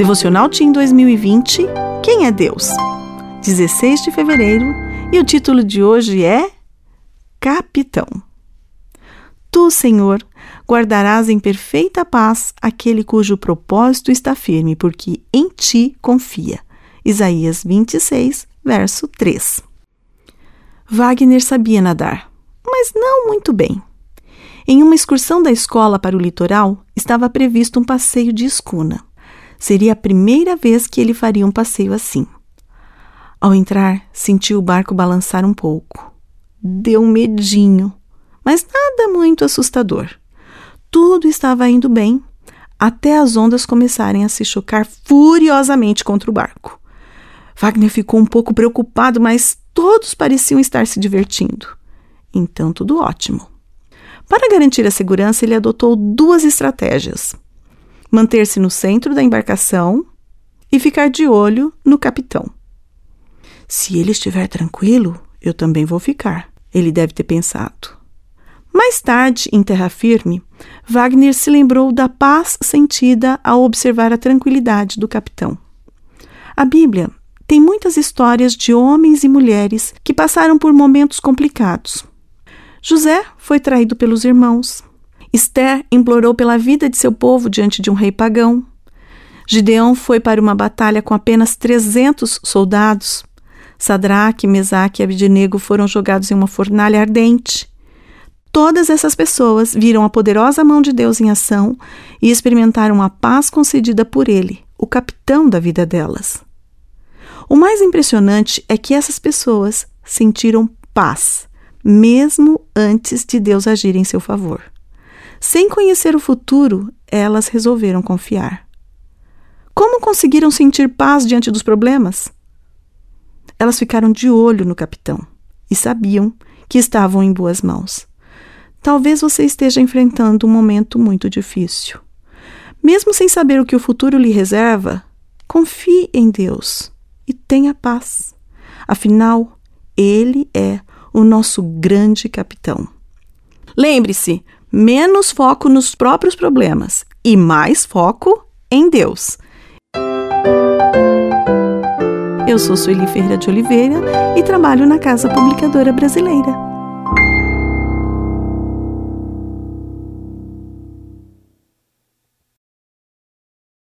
Devocional Team 2020 Quem é Deus? 16 de fevereiro e o título de hoje é Capitão. Tu, Senhor, guardarás em perfeita paz aquele cujo propósito está firme, porque em ti confia. Isaías 26, verso 3. Wagner sabia nadar, mas não muito bem. Em uma excursão da escola para o litoral, estava previsto um passeio de escuna. Seria a primeira vez que ele faria um passeio assim. Ao entrar, sentiu o barco balançar um pouco. Deu um medinho, mas nada muito assustador. Tudo estava indo bem, até as ondas começarem a se chocar furiosamente contra o barco. Wagner ficou um pouco preocupado, mas todos pareciam estar se divertindo. Então, tudo ótimo. Para garantir a segurança, ele adotou duas estratégias: manter-se no centro da embarcação e ficar de olho no capitão. Se ele estiver tranquilo, eu também vou ficar, ele deve ter pensado. Mais tarde, em terra firme, Wagner se lembrou da paz sentida ao observar a tranquilidade do capitão. A Bíblia tem muitas histórias de homens e mulheres que passaram por momentos complicados, José foi traído pelos irmãos. Esther implorou pela vida de seu povo diante de um rei pagão. Gideão foi para uma batalha com apenas 300 soldados. Sadraque, Mesaque e Abednego foram jogados em uma fornalha ardente. Todas essas pessoas viram a poderosa mão de Deus em ação e experimentaram a paz concedida por Ele, o capitão da vida delas. O mais impressionante é que essas pessoas sentiram paz mesmo antes de Deus agir em seu favor. Sem conhecer o futuro, elas resolveram confiar. Como conseguiram sentir paz diante dos problemas? Elas ficaram de olho no capitão e sabiam que estavam em boas mãos. Talvez você esteja enfrentando um momento muito difícil. Mesmo sem saber o que o futuro lhe reserva, confie em Deus e tenha paz. Afinal, Ele é o nosso grande capitão. Lembre-se, menos foco nos próprios problemas e mais foco em Deus. Eu sou Sueli Ferreira de Oliveira e trabalho na Casa Publicadora Brasileira.